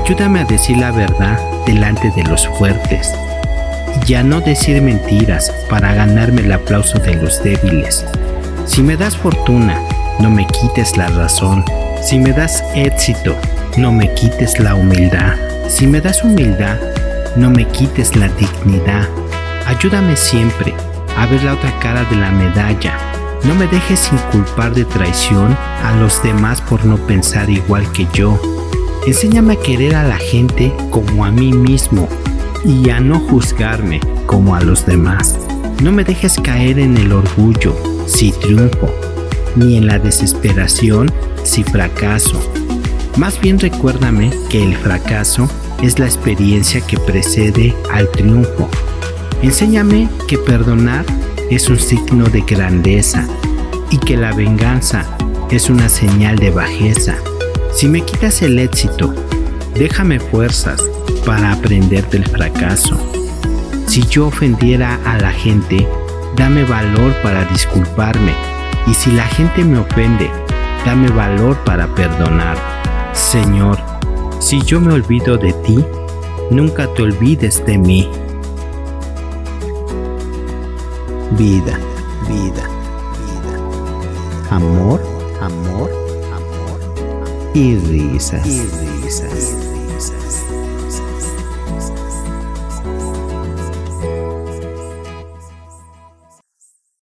Ayúdame a decir la verdad delante de los fuertes y a no decir mentiras para ganarme el aplauso de los débiles. Si me das fortuna, no me quites la razón. Si me das éxito, no me quites la humildad. Si me das humildad, no me quites la dignidad. Ayúdame siempre a ver la otra cara de la medalla. No me dejes inculpar de traición a los demás por no pensar igual que yo. Enséñame a querer a la gente como a mí mismo y a no juzgarme como a los demás. No me dejes caer en el orgullo si triunfo, ni en la desesperación si fracaso. Más bien recuérdame que el fracaso es la experiencia que precede al triunfo. Enséñame que perdonar es un signo de grandeza y que la venganza es una señal de bajeza. Si me quitas el éxito, déjame fuerzas para aprender del fracaso. Si yo ofendiera a la gente, dame valor para disculparme. Y si la gente me ofende, dame valor para perdonar. Señor, si yo me olvido de ti, nunca te olvides de mí. Vida, vida, vida. Amor, amor. Y risas. Y risas.